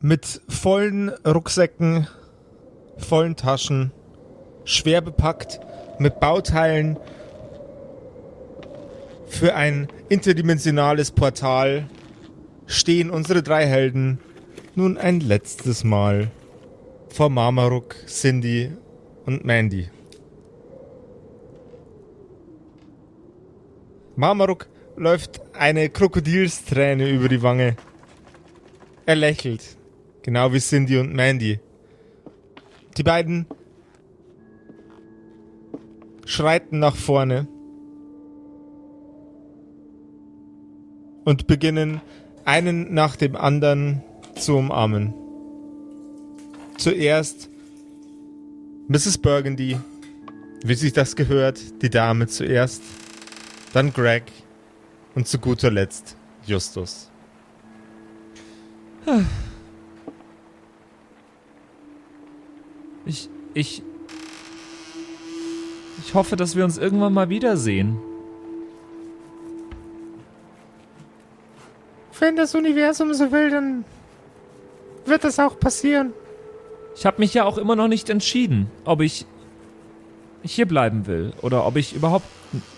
mit vollen Rucksäcken, vollen Taschen, schwer bepackt mit Bauteilen für ein interdimensionales Portal stehen unsere drei Helden nun ein letztes Mal vor Marmaruk, Cindy und Mandy. Marmaruk läuft eine Krokodilsträne über die Wange. Er lächelt, genau wie Cindy und Mandy. Die beiden schreiten nach vorne und beginnen einen nach dem anderen zu umarmen. Zuerst Mrs. Burgundy, wie sich das gehört, die Dame zuerst, dann Greg und zu guter Letzt Justus. Ich, ich, ich hoffe, dass wir uns irgendwann mal wiedersehen. Wenn das Universum so will, dann wird das auch passieren. Ich habe mich ja auch immer noch nicht entschieden, ob ich hier bleiben will oder ob ich überhaupt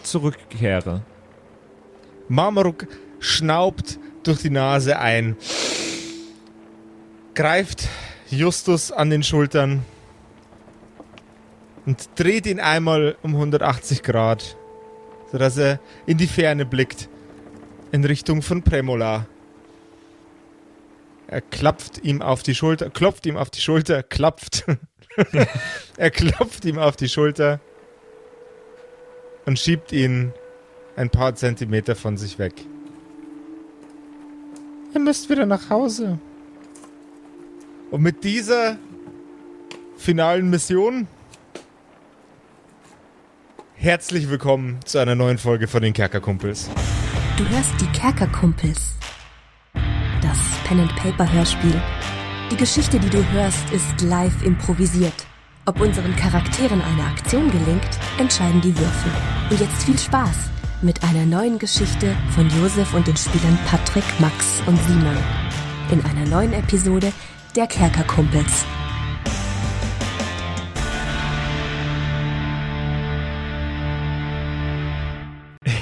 zurückkehre. Marmaruk schnaubt durch die Nase ein, greift Justus an den Schultern und dreht ihn einmal um 180 Grad, sodass er in die Ferne blickt, in Richtung von Premola. Er klopft ihm auf die Schulter, klopft ihm auf die Schulter, klopft. er klopft ihm auf die Schulter und schiebt ihn ein paar Zentimeter von sich weg. Ihr müsst wieder nach Hause. Und mit dieser finalen Mission herzlich willkommen zu einer neuen Folge von den Kerkerkumpels. Du hörst die Kerkerkumpels das Pen-and-Paper-Hörspiel. Die Geschichte, die du hörst, ist live improvisiert. Ob unseren Charakteren eine Aktion gelingt, entscheiden die Würfel. Und jetzt viel Spaß mit einer neuen Geschichte von Josef und den Spielern Patrick, Max und Simon. In einer neuen Episode der Kerkerkumpels.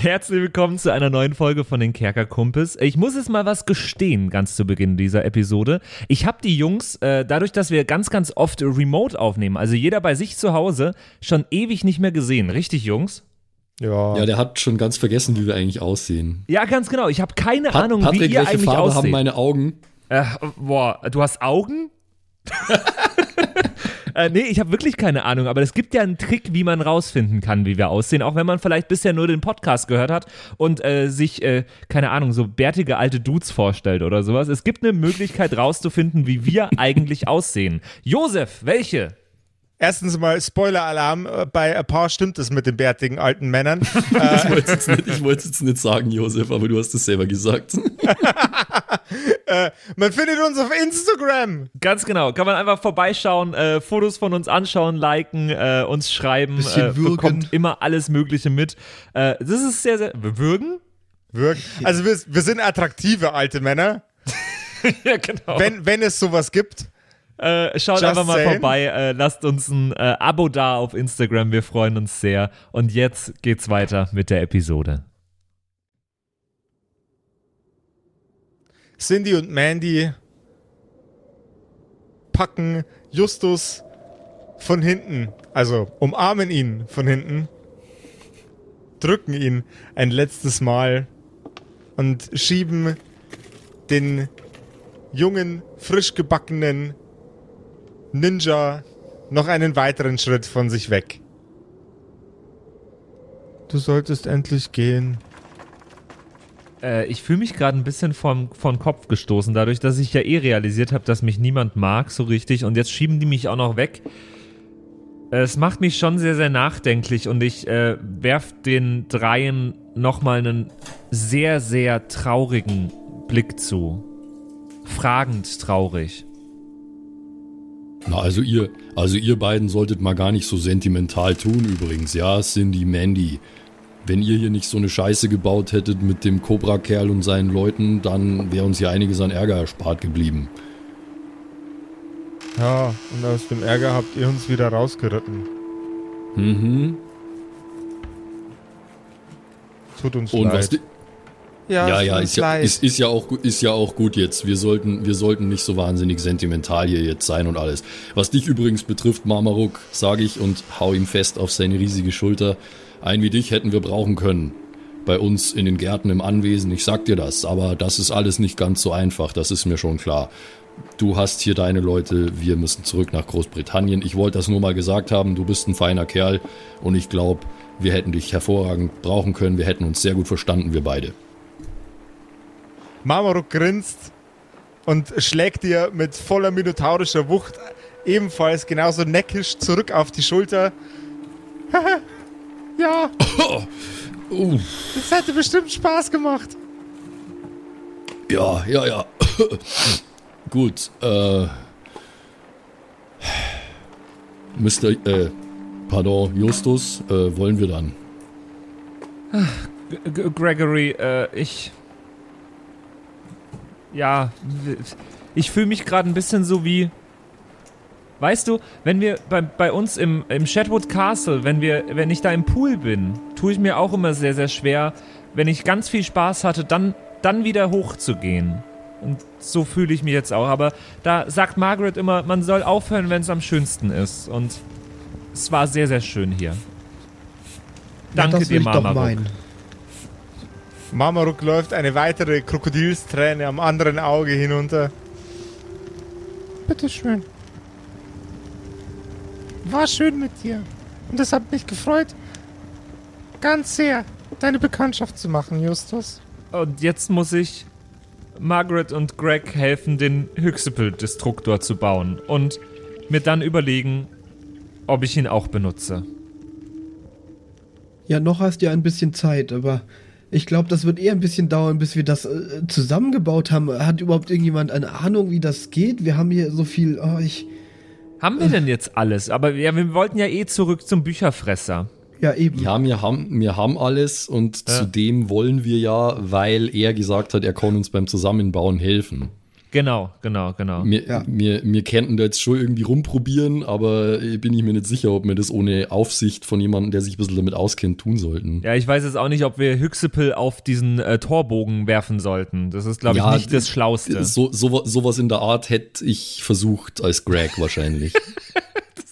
Herzlich willkommen zu einer neuen Folge von den Kerkerkumpels. Ich muss jetzt mal was gestehen, ganz zu Beginn dieser Episode. Ich habe die Jungs, äh, dadurch, dass wir ganz, ganz oft remote aufnehmen, also jeder bei sich zu Hause, schon ewig nicht mehr gesehen. Richtig, Jungs? Ja. ja, der hat schon ganz vergessen, wie wir eigentlich aussehen. Ja, ganz genau. Ich habe keine pa Ahnung, Patrick, wie ihr welche eigentlich Farbe aussieht. haben meine Augen? Äh, boah, du hast Augen? Äh, nee, ich habe wirklich keine Ahnung, aber es gibt ja einen Trick, wie man rausfinden kann, wie wir aussehen, auch wenn man vielleicht bisher nur den Podcast gehört hat und äh, sich, äh, keine Ahnung, so bärtige alte Dudes vorstellt oder sowas. Es gibt eine Möglichkeit rauszufinden, wie wir eigentlich aussehen. Josef, welche? Erstens mal Spoiler-Alarm, äh, bei ein paar stimmt es mit den bärtigen alten Männern. ich wollte es jetzt, jetzt, nicht sagen, Josef, aber du hast es selber gesagt. äh, man findet uns auf Instagram. Ganz genau, kann man einfach vorbeischauen, äh, Fotos von uns anschauen, liken, äh, uns schreiben, äh, bekommt immer alles Mögliche mit. Äh, das ist sehr, sehr... Würgen? Würgen. Also wir, wir sind attraktive alte Männer. ja, genau. Wenn, wenn es sowas gibt. Äh, schaut Just einfach mal saying. vorbei, äh, lasst uns ein äh, Abo da auf Instagram, wir freuen uns sehr. Und jetzt geht's weiter mit der Episode. Cindy und Mandy packen Justus von hinten, also umarmen ihn von hinten, drücken ihn ein letztes Mal und schieben den jungen, frisch gebackenen Ninja noch einen weiteren Schritt von sich weg. Du solltest endlich gehen. Äh, ich fühle mich gerade ein bisschen vom, vom Kopf gestoßen, dadurch, dass ich ja eh realisiert habe, dass mich niemand mag so richtig und jetzt schieben die mich auch noch weg. Es macht mich schon sehr, sehr nachdenklich und ich äh, werf den Dreien nochmal einen sehr, sehr traurigen Blick zu. Fragend traurig. Na, also ihr, also ihr beiden solltet mal gar nicht so sentimental tun übrigens, ja, Cindy, Mandy. Wenn ihr hier nicht so eine Scheiße gebaut hättet mit dem Cobra-Kerl und seinen Leuten, dann wäre uns hier einiges an Ärger erspart geblieben. Ja, und aus dem Ärger habt ihr uns wieder rausgeritten. Mhm. Tut uns Und leid. was, di- ja, ja, ist ja, ist, ist, ja auch, ist ja auch gut jetzt. Wir sollten, wir sollten nicht so wahnsinnig sentimental hier jetzt sein und alles. Was dich übrigens betrifft, Marmaruk, sage ich und hau ihm fest auf seine riesige Schulter. Ein wie dich hätten wir brauchen können. Bei uns in den Gärten im Anwesen, ich sag dir das, aber das ist alles nicht ganz so einfach, das ist mir schon klar. Du hast hier deine Leute, wir müssen zurück nach Großbritannien. Ich wollte das nur mal gesagt haben, du bist ein feiner Kerl und ich glaube, wir hätten dich hervorragend brauchen können, wir hätten uns sehr gut verstanden, wir beide. Marmaruk grinst und schlägt dir mit voller minotaurischer Wucht ebenfalls genauso neckisch zurück auf die Schulter. ja, Uh, das hätte bestimmt Spaß gemacht. ja, ja, ja. Gut, äh. Mr. Äh, pardon, Justus, äh, wollen wir dann? G G Gregory, äh, ich. Ja, ich fühle mich gerade ein bisschen so wie. Weißt du, wenn wir bei, bei uns im, im Shetwood Castle, wenn wir, wenn ich da im Pool bin, tue ich mir auch immer sehr, sehr schwer, wenn ich ganz viel Spaß hatte, dann, dann wieder hochzugehen. Und so fühle ich mich jetzt auch. Aber da sagt Margaret immer, man soll aufhören, wenn es am schönsten ist. Und es war sehr, sehr schön hier. Danke ja, das dir, Mama. Meinen. Marmaruk läuft eine weitere Krokodilsträne am anderen Auge hinunter. Bitteschön. War schön mit dir. Und es hat mich gefreut, ganz sehr, deine Bekanntschaft zu machen, Justus. Und jetzt muss ich Margaret und Greg helfen, den Hyxipel-Destruktor zu bauen und mir dann überlegen, ob ich ihn auch benutze. Ja, noch hast du ja ein bisschen Zeit, aber ich glaube, das wird eher ein bisschen dauern, bis wir das äh, zusammengebaut haben. Hat überhaupt irgendjemand eine Ahnung, wie das geht? Wir haben hier so viel. Oh, ich. Haben wir denn jetzt alles? Aber ja, wir wollten ja eh zurück zum Bücherfresser. Ja, eben. Ja, wir haben, wir haben alles und Ja. zudem wollen wir ja, weil er gesagt hat, er kann uns beim Zusammenbauen helfen. Genau, genau, genau. Wir, Ja. wir, wir könnten da jetzt schon irgendwie rumprobieren, aber bin ich mir nicht sicher, ob wir das ohne Aufsicht von jemandem, der sich ein bisschen damit auskennt, tun sollten. Ja, ich weiß jetzt auch nicht, ob wir Hyxipel auf diesen äh, Torbogen werfen sollten. Das ist, glaube ich, Ja, nicht das Schlauste. So, so, sowas in der Art hätte ich versucht als Greg wahrscheinlich.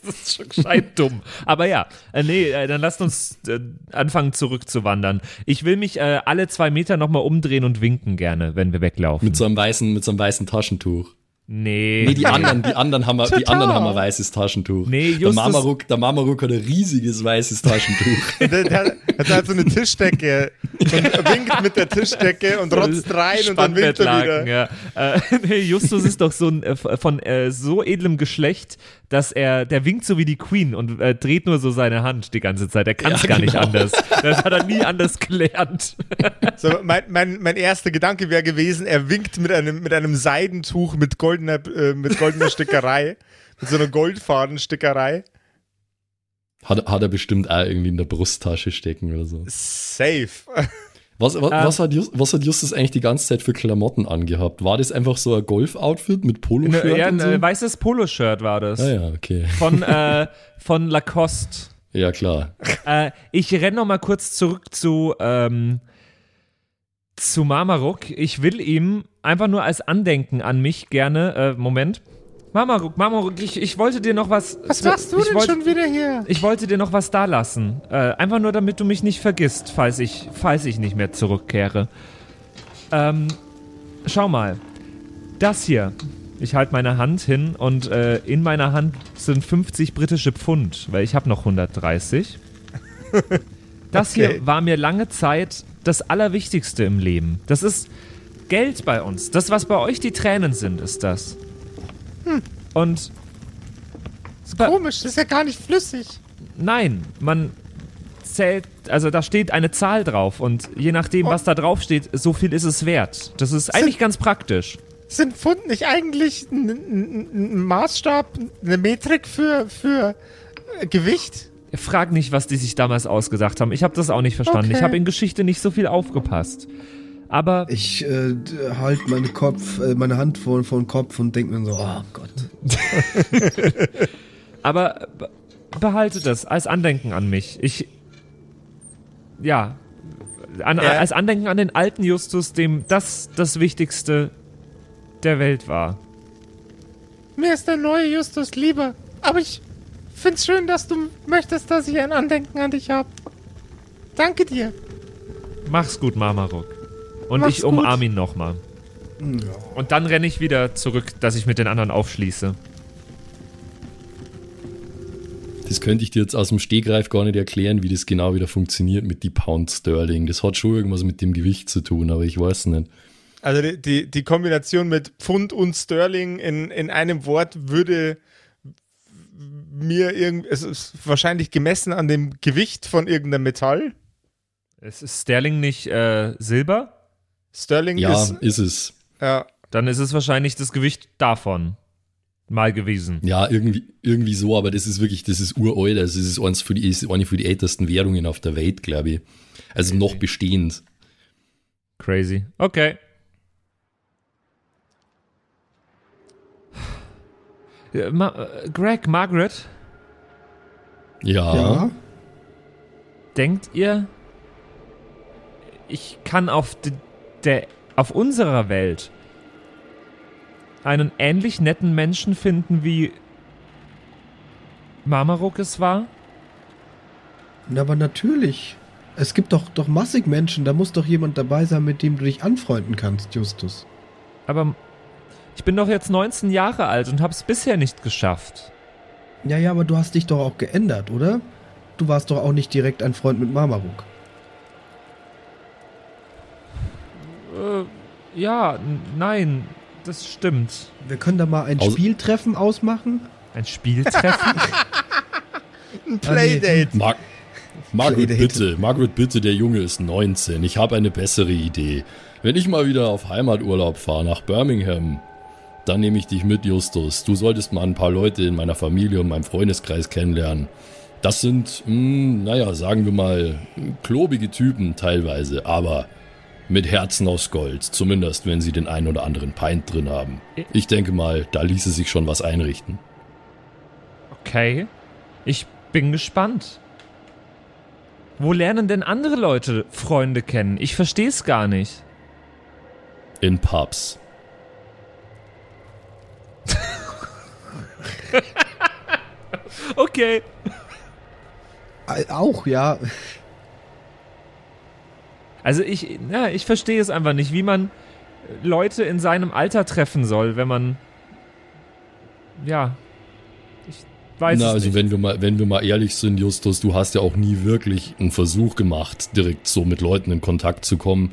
Das ist schon gescheit dumm. Aber ja, äh, nee, äh, dann lasst uns äh, anfangen zurückzuwandern. Ich will mich äh, alle zwei Meter nochmal umdrehen und winken gerne, wenn wir weglaufen. mit so einem weißen, mit so einem weißen Taschentuch. nee. Nee, die anderen, die anderen haben, die anderen haben ein weißes Taschentuch. Nee, der Justus- Marmaruk, der Marmaruk hat ein riesiges weißes Taschentuch. Der, der, der hat so eine Tischdecke und winkt mit der Tischdecke und rotzt rein und dann winkt er wieder. Ja. Äh, nee, Justus ist doch so ein, äh, von äh, so edlem Geschlecht, dass er, der winkt so wie die Queen und äh, dreht nur so seine Hand die ganze Zeit. Er kann es Ja, gar nicht genau. anders. Das hat er nie anders gelernt. So, mein, mein, mein erster Gedanke wäre gewesen, er winkt mit einem, mit einem Seidentuch mit goldener, äh, mit goldener Stickerei, mit so einer Goldfadenstickerei. Hat, hat er bestimmt auch irgendwie in der Brusttasche stecken oder so. Safe. Was, was, Ähm. was, hat, Just, was hat Justus eigentlich die ganze Zeit für Klamotten angehabt? War das einfach so ein Golf-Outfit mit Poloshirt Ne, ja, ein so? äh, weißes Poloshirt war das. ah ja, okay. Von, äh, von Lacoste. Ja, klar. Äh, ich renne noch mal kurz zurück zu, ähm, zu Marmaruk. Ich will ihm einfach nur als Andenken an mich gerne, äh, Moment. Marmaruk, Marmaruk, ich, ich wollte dir noch was. Was machst du ich denn wollte, schon wieder hier? Ich wollte dir noch was da lassen. Äh, einfach nur, damit du mich nicht vergisst, falls ich, falls ich nicht mehr zurückkehre. Ähm, schau mal. Das hier. Ich halte meine Hand hin und äh, in meiner Hand sind 50 britische Pfund, weil ich habe noch 130. Das Okay. hier war mir lange Zeit das Allerwichtigste im Leben. Das ist Geld bei uns. Das, was bei euch die Tränen sind, ist das. Und Ba- Komisch, das ist ja gar nicht flüssig. Nein, man zählt, also da steht eine Zahl drauf und je nachdem, was da drauf steht, so viel ist es wert. Das ist eigentlich ganz praktisch. Sind Pfund nicht eigentlich ein, ein, ein Maßstab, eine Metrik für, für äh, Gewicht? Frag nicht, was die sich damals ausgedacht haben. Ich habe das auch nicht verstanden. Okay. Ich habe in Geschichte nicht so viel aufgepasst. Aber Ich äh, halt meine Kopf, äh, meine Hand vor, vor den Kopf und denke mir so, oh Gott. Aber behalte das als Andenken an mich. Ich. Ja. An, ja. Als Andenken an den alten Justus, dem das das Wichtigste der Welt war. Mir ist der neue Justus lieber. Aber ich find's schön, dass du möchtest, dass ich ein Andenken an dich habe. Danke dir. Mach's gut, Marmaruk. Und Mach's ich umarme ihn nochmal. Ja. Und dann renne ich wieder zurück, dass ich mit den anderen aufschließe. Das könnte ich dir jetzt aus dem Stegreif gar nicht erklären, wie das genau wieder funktioniert mit die Pound Sterling. Das hat schon irgendwas mit dem Gewicht zu tun, aber ich weiß nicht. Also die, die, die Kombination mit Pfund und Sterling in, in einem Wort würde mir irgendwie, es ist wahrscheinlich gemessen an dem Gewicht von irgendeinem Metall. Es ist Sterling nicht äh, Silber? Sterling ja, ist, ist es. Ja. Dann ist es wahrscheinlich das Gewicht davon mal gewesen. Ja, irgendwie, irgendwie so, aber das ist wirklich, das ist uralt. Also, das ist eins für die, ist eine für die ältesten Währungen auf der Welt, glaube ich. Also Crazy. noch bestehend. Crazy. Okay. Ma Greg, Margaret? Ja. ja. Denkt ihr, ich kann auf der auf unserer Welt einen ähnlich netten Menschen finden, wie Marmaruk es war? Na, aber natürlich. Es gibt doch, doch massig Menschen, da muss doch jemand dabei sein, mit dem du dich anfreunden kannst, Justus. Aber ich bin doch jetzt 19 Jahre alt und hab's bisher nicht geschafft. Ja, ja, aber du hast dich doch auch geändert, oder? Du warst doch auch nicht direkt ein Freund mit Marmaruk. Äh, ja, nein, das stimmt. Wir können da mal ein Aus Spieltreffen ausmachen. Ein Spieltreffen? ein Playdate. Mar Margaret, Playdate. bitte, Margaret, bitte, der Junge ist 19. Ich habe eine bessere Idee. Wenn ich mal wieder auf Heimaturlaub fahre nach Birmingham, dann nehme ich dich mit, Justus. Du solltest mal ein paar Leute in meiner Familie und meinem Freundeskreis kennenlernen. Das sind, mh, hm, naja, sagen wir mal, klobige Typen teilweise, aber mit Herzen aus Gold, zumindest wenn sie den einen oder anderen Pint drin haben. Ich denke mal, da ließe sich schon was einrichten. Okay, ich bin gespannt. Wo lernen denn andere Leute Freunde kennen? Ich verstehe es gar nicht. In Pubs. okay. Auch, ja. Also ich, ja, ich verstehe es einfach nicht, wie man Leute in seinem Alter treffen soll, wenn man ja, ich weiß Na, es also nicht. wenn wir mal, wenn wir mal ehrlich sind, Justus, du hast ja auch nie wirklich einen Versuch gemacht, direkt so mit Leuten in Kontakt zu kommen.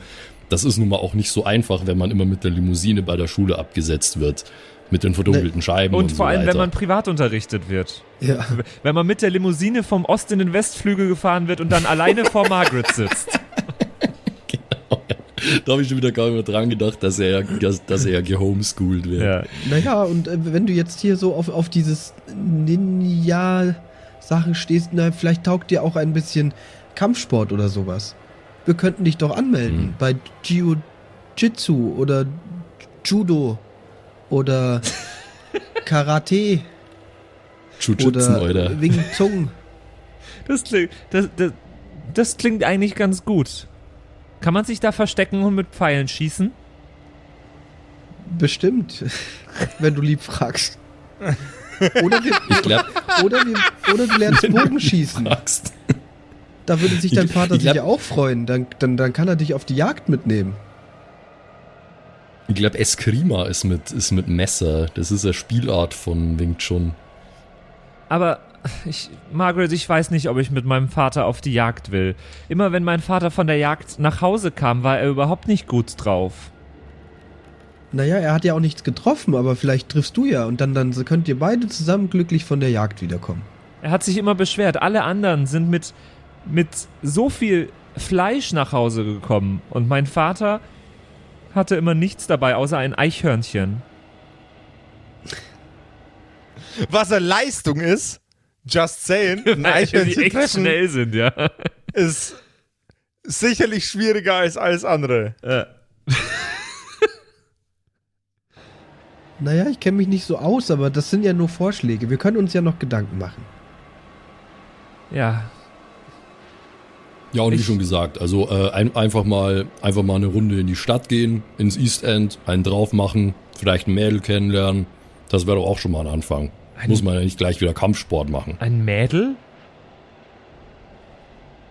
Das ist nun mal auch nicht so einfach, wenn man immer mit der Limousine bei der Schule abgesetzt wird. Mit den verdunkelten. Scheiben und, und vor so allem, weiter. wenn man privat unterrichtet wird. Ja. Wenn man mit der Limousine vom Ost in den Westflügel gefahren wird und dann alleine vor Margaret sitzt. Da habe ich schon wieder gar nicht mehr dran gedacht, dass er, dass er gehomeschooled wird. Ja. Naja, und äh, wenn du jetzt hier so auf, auf dieses Ninja-Sachen stehst, na, vielleicht taugt dir auch ein bisschen Kampfsport oder sowas. Wir könnten dich doch anmelden hm. bei Jiu-Jitsu oder Judo oder Karate. Jiu-Jitsu, oder Wing Zung. Das klingt, das, das, das klingt eigentlich ganz gut. Kann man sich da verstecken und mit Pfeilen schießen? Bestimmt, wenn du lieb fragst. Oder, wir, glaub, oder, wir, oder du lernst Bogenschießen. Da würde sich dein Vater glaub, sicher auch freuen. Dann, dann, dann kann er dich auf die Jagd mitnehmen. Ich glaube, Eskrima ist mit, ist mit Messer. Das ist eine Spielart von Wing Chun. Aber ich, Margaret, ich weiß nicht, ob ich mit meinem Vater auf die Jagd will. Immer wenn mein Vater von der Jagd nach Hause kam, war er überhaupt nicht gut drauf. Naja, er hat ja auch nichts getroffen, aber vielleicht triffst du ja und dann, dann könnt ihr beide zusammen glücklich von der Jagd wiederkommen. Er hat sich immer beschwert, alle anderen sind mit, mit so viel Fleisch nach Hause gekommen und mein Vater hatte immer nichts dabei, außer ein Eichhörnchen. Was eine Leistung ist? Just saying, ein Eichhörnchen die echt schnell sind, ja. Ist sicherlich schwieriger als alles andere. Ja. Naja, ich kenne mich nicht so aus, aber das sind ja nur Vorschläge. Wir können uns ja noch Gedanken machen. Ja. Ja, und ich, wie schon gesagt, also äh, ein, einfach, mal, einfach mal eine Runde in die Stadt gehen, ins East End, einen drauf machen, vielleicht ein Mädel kennenlernen. Das wäre doch auch schon mal ein Anfang. Ein, Muss man ja nicht gleich wieder Kampfsport machen. Ein Mädel?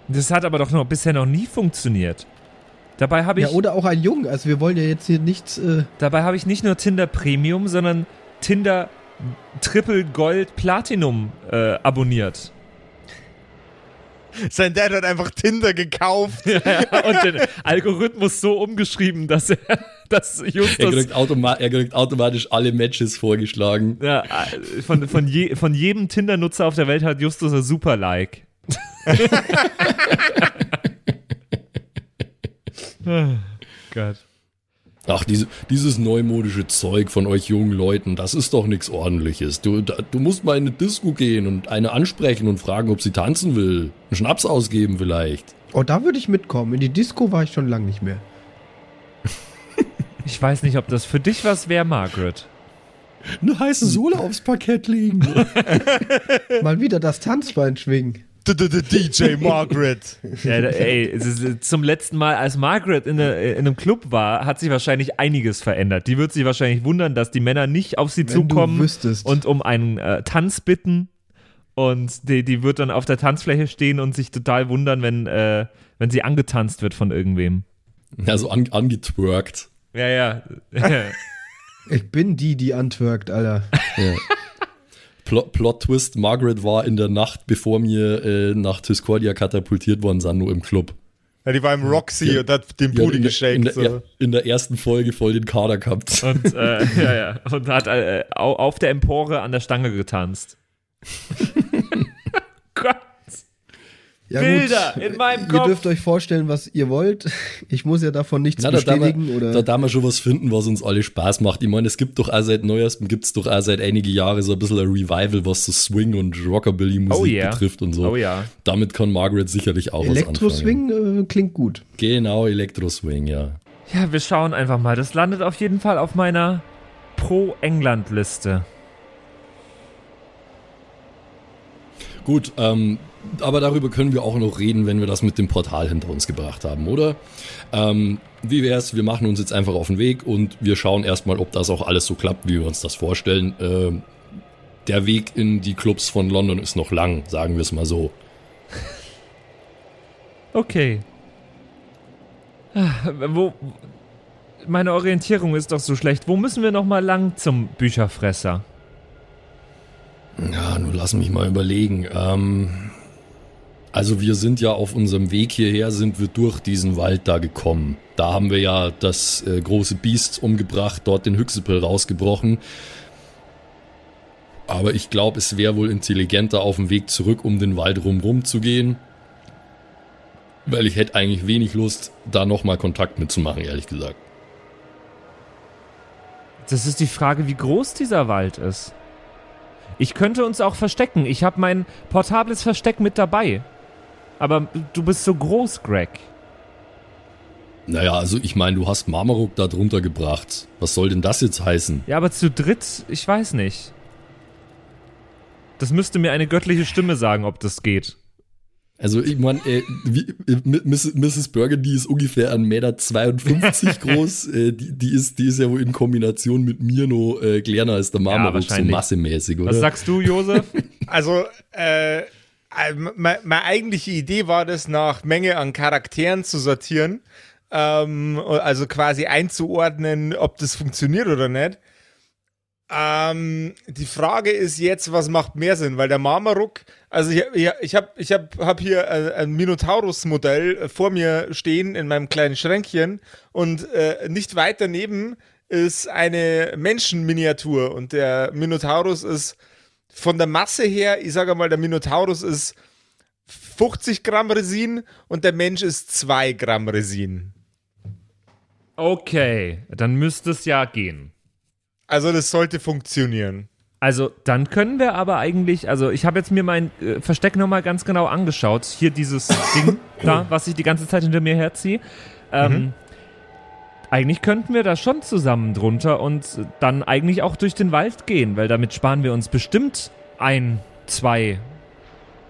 Das hat aber doch noch bisher noch nie funktioniert. Dabei habe ich. Ja, oder auch ein Jungen. Also wir wollen ja jetzt hier nichts. Äh dabei habe ich nicht nur Tinder Premium, sondern Tinder Triple Gold Platinum äh, abonniert. Sein Dad hat einfach Tinder gekauft. Ja, und den Algorithmus so umgeschrieben, dass er, dass Justus. Er kriegt, automa er kriegt automatisch alle Matches vorgeschlagen. Ja, von, von, je, von jedem Tinder-Nutzer auf der Welt hat Justus ein Super-Like. Gott. Ach, diese, dieses neumodische Zeug von euch jungen Leuten, das ist doch nichts ordentliches. Du, da, du musst mal in eine Disco gehen und eine ansprechen und fragen, ob sie tanzen will. Einen Schnaps ausgeben vielleicht. Oh, da würde ich mitkommen. In die Disco war ich schon lange nicht mehr. ich weiß nicht, ob das für dich was wäre, Margaret. Eine heiße Sohle aufs Parkett legen. mal wieder das Tanzbein schwingen. DJ Margaret. Ja, ey, zum letzten Mal, als Margaret in, eine, in, einem Club war, hat sich wahrscheinlich einiges verändert. Die wird sich wahrscheinlich wundern, dass die Männer nicht auf sie Wenn zukommen und um einen äh, Tanz bitten. Und die, die wird dann auf der Tanzfläche stehen und sich total wundern, wenn, äh, wenn sie angetanzt wird von irgendwem. Ja, so an, angetwerkt. Ja, ja. ich bin die, die antwerkt, Alter. Ja. Plot, Plot, Twist, Margaret war in der Nacht, bevor wir äh, nach Discordia katapultiert worden sind, nur im Club. Ja, die war im Roxy ja. und hat den Booty ja, geschenkt. In, so. in, der ersten Folge voll den Kader gehabt. Und, äh, ja, ja. und hat äh, auf der Empore an der Stange getanzt. Gott. Ja, Bilder gut. in meinem Kopf. Ihr dürft euch vorstellen, was ihr wollt. Ich muss ja davon nichts Na, bestätigen. Da, oder? da darf man schon was finden, was uns alle Spaß macht. Ich meine, es gibt doch auch seit neuestem, gibt es doch auch seit einigen Jahren so ein bisschen ein Revival, was so Swing und Rockabilly-Musik oh yeah. betrifft und so. Oh ja. Damit kann Margaret sicherlich auch was anfangen. Elektro-Swing äh, klingt gut. Genau, Elektro-Swing, ja. Ja, wir schauen einfach mal. Das landet auf jeden Fall auf meiner Pro-England-Liste. Gut, ähm, aber darüber können wir auch noch reden, wenn wir das mit dem Portal hinter uns gebracht haben, oder? Ähm, wie wär's? Wir machen uns jetzt einfach auf den Weg und wir schauen erstmal, ob das auch alles so klappt, wie wir uns das vorstellen. Ähm, der Weg in die Clubs von London ist noch lang, sagen wir es mal so. Okay. Ah, wo, meine Orientierung ist doch so schlecht. Wo müssen wir noch mal lang zum Bücherfresser? Ja, nur lass mich mal überlegen. Ähm, also wir sind ja auf unserem Weg hierher, sind wir durch diesen Wald da gekommen. Da haben wir ja das äh, große Biest umgebracht, dort den Hüchsepel rausgebrochen. Aber ich glaube, es wäre wohl intelligenter auf dem Weg zurück, um den Wald rumrum zu gehen. Weil ich hätte eigentlich wenig Lust, da nochmal Kontakt mitzumachen, ehrlich gesagt. Das ist die Frage, wie groß dieser Wald ist. Ich könnte uns auch verstecken. Ich habe mein portables Versteck mit dabei. Aber du bist so groß, Greg. Naja, also ich meine, du hast Marmaruk da drunter gebracht. Was soll denn das jetzt heißen? Ja, aber zu dritt, ich weiß nicht. Das müsste mir eine göttliche Stimme sagen, ob das geht. Also ich meine, äh, Mrs. Burgundy ist ungefähr 1,52 Meter groß. äh, die, die, ist, die ist ja wohl in Kombination mit mir noch äh, kleiner als der Marmaruk, ja, so massemäßig, oder? Was sagst du, Josef? also, äh, meine eigentliche Idee war das, nach Menge an Charakteren zu sortieren. Ähm, also quasi einzuordnen, ob das funktioniert oder nicht. Ähm, die Frage ist jetzt, was macht mehr Sinn? Weil der Marmaruk, also ich, ich, ich habe ich hab, hab hier ein Minotaurus-Modell vor mir stehen in meinem kleinen Schränkchen und äh, nicht weit daneben ist eine Menschenminiatur und der Minotaurus ist von der Masse her, ich sage mal, der Minotaurus ist 50 Gramm Resin und der Mensch ist 2 Gramm Resin. Okay, dann müsste es ja gehen. Also das sollte funktionieren. Also dann können wir aber eigentlich, also ich habe jetzt mir mein äh, Versteck nochmal ganz genau angeschaut. Hier dieses Ding da, was ich die ganze Zeit hinter mir herziehe. Ähm, mhm. Eigentlich könnten wir da schon zusammen drunter und dann eigentlich auch durch den Wald gehen, weil damit sparen wir uns bestimmt ein, zwei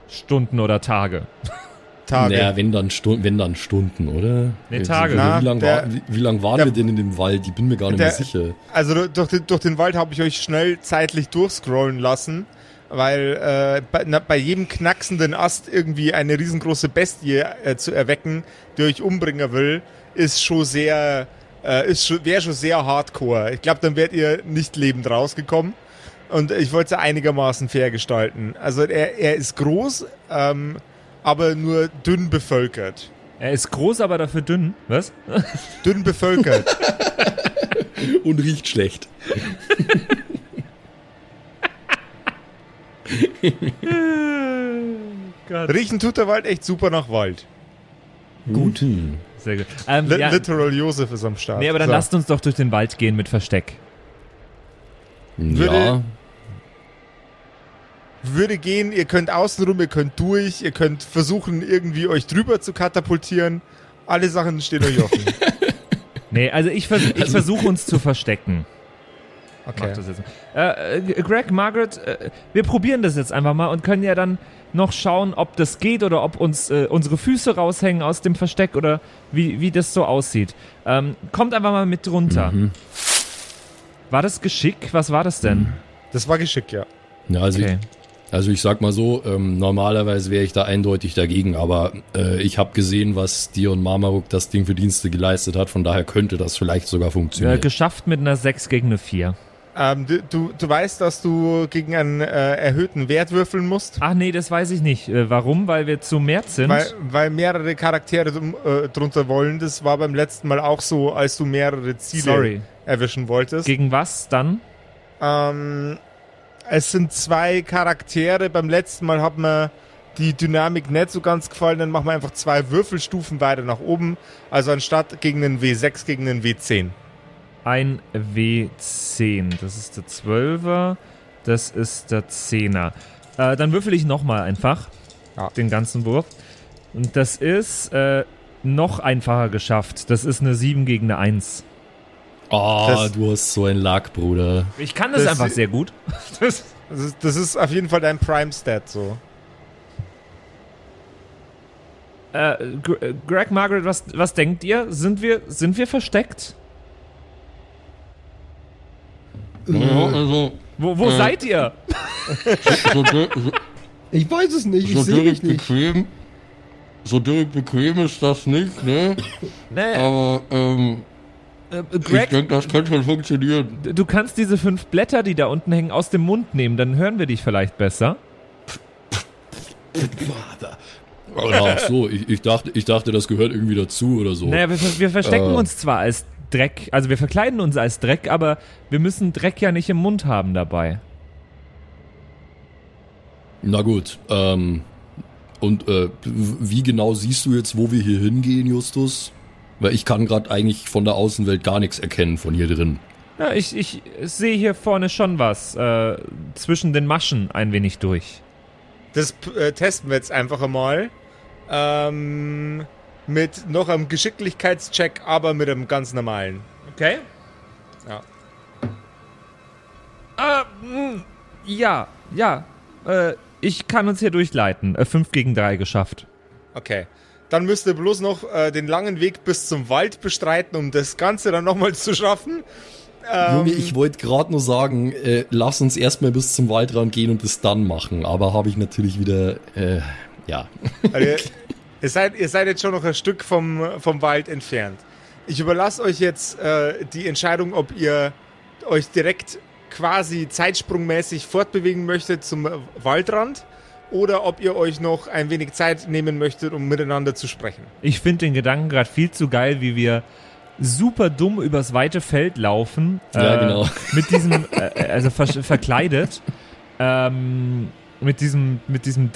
Stunden oder Tage. Tage. Naja, wenn dann, Stu wenn dann Stunden, oder? Nee, Tage. Na, wie lange war, wie, wie lang waren der, wir denn in dem Wald? Ich bin mir gar nicht der, mehr sicher. Also durch den, durch den Wald habe ich euch schnell zeitlich durchscrollen lassen, weil äh, bei, na, bei, jedem knacksenden Ast irgendwie eine riesengroße Bestie äh, zu erwecken, die euch umbringen will, ist schon sehr, äh, ist wäre schon sehr hardcore. Ich glaube, dann werdet ihr nicht lebend rausgekommen. Und ich wollte es einigermaßen fair gestalten. Also er, er ist groß, ähm, aber nur dünn bevölkert. Er ist groß, aber dafür dünn. Was? Dünn bevölkert. Und riecht schlecht. Riechen tut der Wald echt super nach Wald. Gut. Mhm. Sehr gut. Ähm, ja. Literal Josef ist am Start. Nee, aber dann so. lasst uns doch durch den Wald gehen mit Versteck. Würde, ja würde gehen, ihr könnt außenrum, ihr könnt durch, ihr könnt versuchen, irgendwie euch drüber zu katapultieren. Alle Sachen stehen euch offen. nee, also ich, vers ich also versuche uns zu verstecken. Okay. Äh, äh, Greg, Margaret, äh, wir probieren das jetzt einfach mal und können ja dann noch schauen, ob das geht oder ob uns äh, unsere Füße raushängen aus dem Versteck oder wie, wie das so aussieht. Ähm, kommt einfach mal mit runter. Mhm. War das Geschick? Was war das denn? Das war Geschick, ja. Ja, also okay. ich, also ich sag mal so, ähm, normalerweise wäre ich da eindeutig dagegen, aber äh, ich habe gesehen, was dir und Marmaruk das Ding für Dienste geleistet hat, von daher könnte das vielleicht sogar funktionieren. Ja, geschafft mit einer 6 gegen eine 4. Ähm, du, du weißt, dass du gegen einen äh, erhöhten Wert würfeln musst? Ach nee, das weiß ich nicht. Äh, warum? Weil wir zu mehr sind? Weil, weil mehrere Charaktere äh, drunter wollen. Das war beim letzten Mal auch so, als du mehrere Ziele Sorry. erwischen wolltest. Gegen was dann? Ähm, es sind zwei Charaktere. Beim letzten Mal hat mir die Dynamik nicht so ganz gefallen. Dann machen wir einfach zwei Würfelstufen weiter nach oben. Also anstatt gegen einen W6 gegen einen W10. Ein W10. Das ist der 12er. Das ist der 10er. Äh, dann würfel ich nochmal einfach. Ja. Den ganzen Wurf. Und das ist äh, noch einfacher geschafft. Das ist eine 7 gegen eine 1. Oh, das, du hast so ein Lack, Bruder. Ich kann das, das einfach sehr gut. Das, das, ist, das ist auf jeden Fall dein Prime-Stat so. Äh, äh, Greg, Margaret, was, was denkt ihr? Sind wir, sind wir versteckt? Ja, also, wo wo äh, seid ihr? So, so, ich weiß es nicht, ich so sehe dich nicht. Bequem, so direkt bequem ist das nicht, ne? Nee. Aber, ähm, äh, Greg, ich denke, das könnte schon funktionieren. Du kannst diese fünf Blätter, die da unten hängen, aus dem Mund nehmen, dann hören wir dich vielleicht besser. Ach so, ich, ich, dachte, ich dachte, das gehört irgendwie dazu oder so. Naja, wir, wir verstecken äh. uns zwar als Dreck, also wir verkleiden uns als Dreck, aber wir müssen Dreck ja nicht im Mund haben dabei. Na gut, ähm, und äh, wie genau siehst du jetzt, wo wir hier hingehen, Justus? Weil ich kann gerade eigentlich von der Außenwelt gar nichts erkennen von hier drin. Ja, ich, ich sehe hier vorne schon was. Äh, zwischen den Maschen ein wenig durch. Das äh, testen wir jetzt einfach einmal. Ähm, mit noch einem Geschicklichkeitscheck, aber mit einem ganz normalen. Okay? Ja. Äh, ja, ja. Äh, ich kann uns hier durchleiten. Äh, 5 gegen 3 geschafft. Okay. Dann müsst ihr bloß noch äh, den langen Weg bis zum Wald bestreiten, um das Ganze dann nochmal zu schaffen. Ähm, Junge, ich wollte gerade nur sagen, äh, lass uns erstmal bis zum Waldrand gehen und das dann machen. Aber habe ich natürlich wieder, äh, ja. Also, ihr, seid, ihr seid jetzt schon noch ein Stück vom, vom Wald entfernt. Ich überlasse euch jetzt äh, die Entscheidung, ob ihr euch direkt quasi zeitsprungmäßig fortbewegen möchtet zum Waldrand oder ob ihr euch noch ein wenig Zeit nehmen möchtet, um miteinander zu sprechen. Ich finde den Gedanken gerade viel zu geil, wie wir super dumm übers weite Feld laufen. Ja, äh, genau. Mit diesem, äh, also ver verkleidet, ähm, mit diesem, mit diesem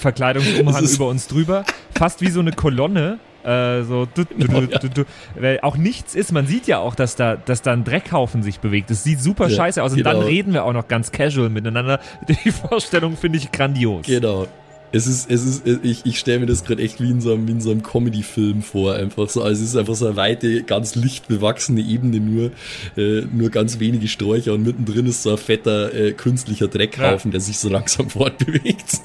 Dreckverkleidungsumhang über uns drüber. Fast wie so eine Kolonne äh, so, du, du, genau, du, du, weil auch nichts ist. Man sieht ja auch, dass da, dass da ein Dreckhaufen sich bewegt. Das sieht super ja, scheiße aus. Und genau. dann reden wir auch noch ganz casual miteinander. Die Vorstellung finde ich grandios. Genau. es ist, es ist, ich, ich stelle mir das gerade echt wie in so einem, wie in so einem Comedy-Film vor, einfach so. Also es ist einfach so eine weite, ganz licht bewachsene Ebene nur, äh, nur ganz wenige Sträucher und mittendrin ist so ein fetter, äh, künstlicher Dreckhaufen, ja. der sich so langsam fortbewegt.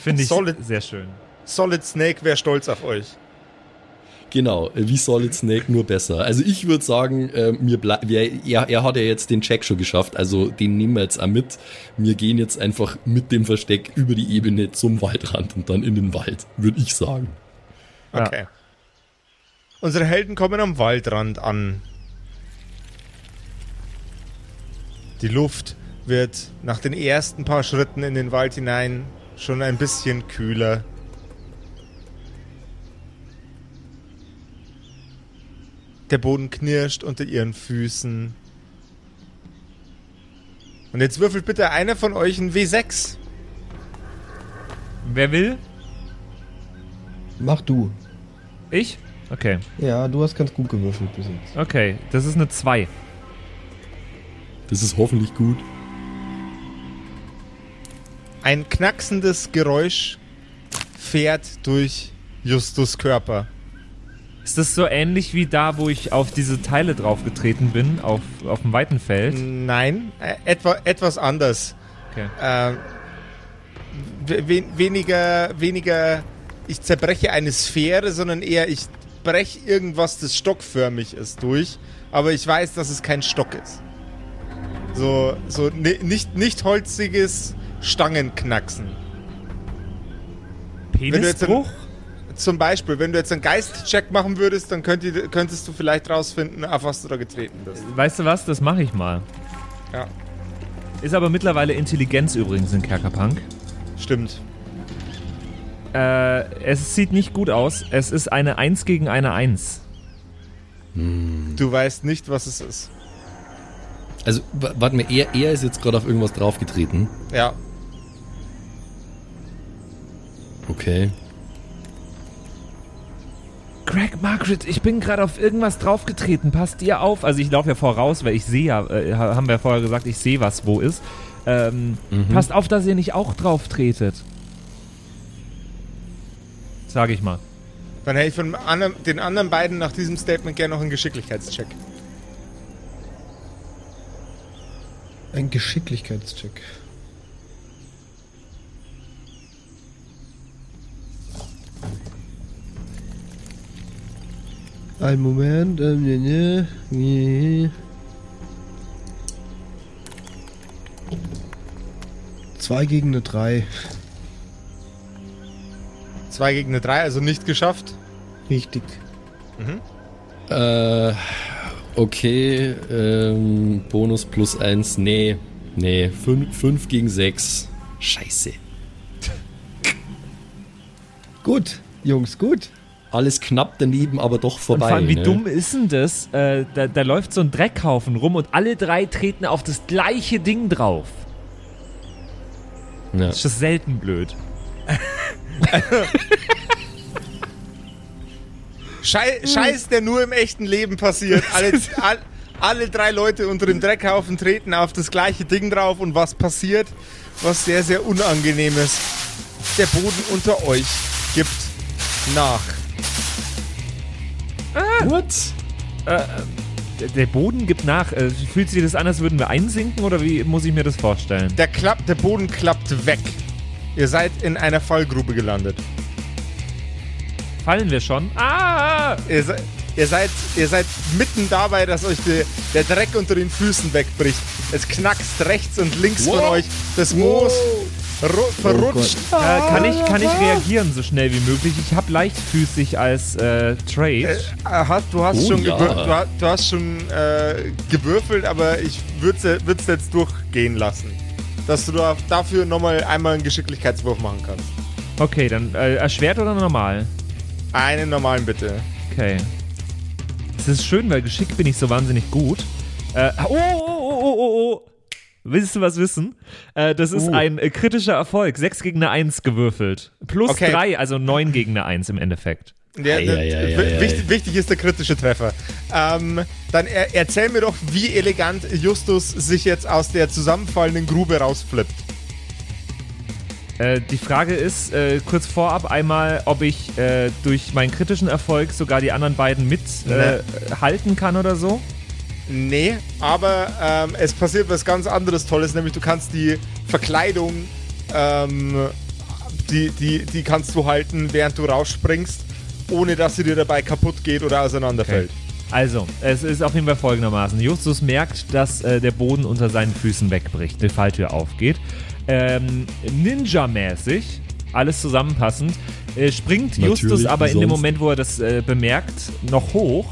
Finde ich Solid, sehr schön. Solid Snake wäre stolz auf euch. Genau, wie Solid Snake nur besser. Also ich würde sagen, äh, mir er, er hat ja jetzt den Check schon geschafft, also den nehmen wir jetzt auch mit. Wir gehen jetzt einfach mit dem Versteck über die Ebene zum Waldrand und dann in den Wald, würde ich sagen. Okay. Ja. Unsere Helden kommen am Waldrand an. Die Luft wird nach den ersten paar Schritten in den Wald hinein schon ein bisschen kühler. Der Boden knirscht unter ihren Füßen. Und jetzt würfelt bitte einer von euch ein W6. Wer will? Mach du. Ich? Okay. Ja, du hast ganz gut gewürfelt bis jetzt. Okay, das ist eine 2. Das ist hoffentlich gut. Ein knacksendes Geräusch fährt durch Justus Körper. Ist das so ähnlich wie da, wo ich auf diese Teile draufgetreten bin, auf, auf dem weiten Feld? Nein, äh, etwa, etwas anders. Okay. Äh, we weniger, weniger, ich zerbreche eine Sphäre, sondern eher, ich breche irgendwas, das stockförmig ist, durch. Aber ich weiß, dass es kein Stock ist. So, so nicht, nicht holziges Stangenknacksen. Penisbruch? zum Beispiel, wenn du jetzt einen Geistcheck machen würdest, dann könnt könntest du vielleicht rausfinden, auf was du da getreten bist. Weißt du was? Das mache ich mal. Ja. Ist aber mittlerweile Intelligenz übrigens in Kerkerpunk. Stimmt. Äh, es sieht nicht gut aus. Es ist eine 1 gegen eine 1. Hm. Du weißt nicht, was es ist. Also, warte mal, er, er ist jetzt gerade auf irgendwas draufgetreten. Ja. Okay. Greg, Margaret, ich bin gerade auf irgendwas draufgetreten. Passt ihr auf? Also ich laufe ja voraus, weil ich sehe ja, äh, haben wir ja vorher gesagt, ich sehe was, wo ist. Ähm, mhm. Passt auf, dass ihr nicht auch drauf tretet. Sag ich mal. Dann hätte ich von anderen, den anderen beiden nach diesem Statement gerne noch einen Geschicklichkeitscheck. Ein Geschicklichkeitscheck. Ein Moment. Ähm, ne, ne, ne. Zwei gegen eine drei. Zwei gegen eine drei, also nicht geschafft? Richtig. Mhm. Äh, okay. Ähm, Bonus plus eins. Nee. Nee. Fünf, fünf gegen sechs. Scheiße. gut, Jungs, gut alles knapp daneben, aber doch vorbei. Und vor allem, wie ne? dumm ist denn das? Äh, da, da, läuft so ein Dreckhaufen rum und alle drei treten auf das gleiche Ding drauf. Ja. Das ist selten blöd. Schei Scheiß, der nur im echten Leben passiert. Alle, all, alle drei Leute unter dem Dreckhaufen treten auf das gleiche Ding drauf und was passiert? Was sehr, sehr unangenehm ist. Der Boden unter euch gibt nach. Ah. What? Äh, der Boden gibt nach. Äh, fühlt sich das an, als würden wir einsinken oder wie muss ich mir das vorstellen? Der, Klapp, der Boden klappt weg. Ihr seid in einer Fallgrube gelandet. Fallen wir schon? Ah! Ihr, se ihr, seid, ihr seid mitten dabei, dass euch die, der Dreck unter den Füßen wegbricht. Es knackst rechts und links wow. von euch. Das Moos wow verrutscht. Oh äh, kann, ich, kann ich reagieren so schnell wie möglich? Ich habe leichtfüßig als äh, Trade. Äh, hast, du hast oh, schon, ja. du, du, hast schon äh, gewürfelt, aber ich würde es jetzt durchgehen lassen. Dass du dafür nochmal einmal einen Geschicklichkeitswurf machen kannst. Okay, dann äh, erschwert oder normal? Einen normalen bitte. Okay. Es ist schön, weil geschickt bin ich so wahnsinnig gut. Äh, oh, oh, oh, oh, oh, oh. Willst du was wissen? Äh, das ist uh. ein äh, kritischer Erfolg. 6 gegen eine 1 gewürfelt. Plus okay. 3, also 9 gegen eine 1 im Endeffekt. Der, der, ja, ja, ja, wichtig, wichtig, ist der kritische Treffer. Ähm, dann er, erzähl mir doch, wie elegant Justus sich jetzt aus der zusammenfallenden Grube rausflippt. Äh, die Frage ist äh, kurz vorab einmal, ob ich äh, durch meinen kritischen Erfolg sogar die anderen beiden mithalten äh, kann oder so. Nee, aber ähm, es passiert was ganz anderes Tolles, nämlich du kannst die Verkleidung, ähm, die, die, die kannst du halten, während du rausspringst, ohne dass sie dir dabei kaputt geht oder auseinanderfällt. Okay. Also, es ist auf jeden Fall folgendermaßen. Justus merkt, dass äh, der Boden unter seinen Füßen wegbricht, die Falltür aufgeht. Ähm, Ninja-mäßig, alles zusammenpassend, äh, springt Natürlich, Justus aber in dem Moment, wo er das äh, bemerkt, noch hoch,